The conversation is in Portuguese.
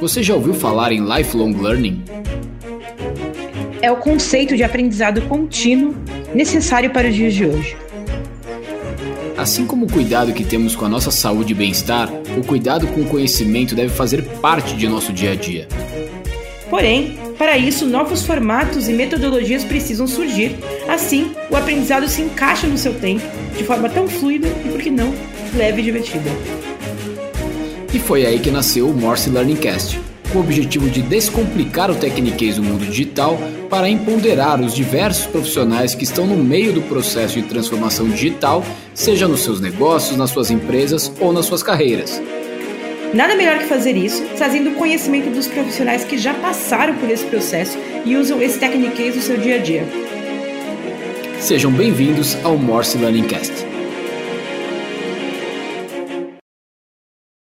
Você já ouviu falar em lifelong learning? É o conceito de aprendizado contínuo necessário para os dias de hoje. Assim como o cuidado que temos com a nossa saúde e bem-estar, o cuidado com o conhecimento deve fazer parte de nosso dia a dia. Porém, para isso, novos formatos e metodologias precisam surgir. Assim, o aprendizado se encaixa no seu tempo, de forma tão fluida e, por que não, leve e divertida. E foi aí que nasceu o Morse Learning Cast, com o objetivo de descomplicar o tecniquez do mundo digital para empoderar os diversos profissionais que estão no meio do processo de transformação digital, seja nos seus negócios, nas suas empresas ou nas suas carreiras. Nada melhor que fazer isso trazendo o conhecimento dos profissionais que já passaram por esse processo e usam esse tecniquez no seu dia a dia. Sejam bem-vindos ao Morse Learning Cast.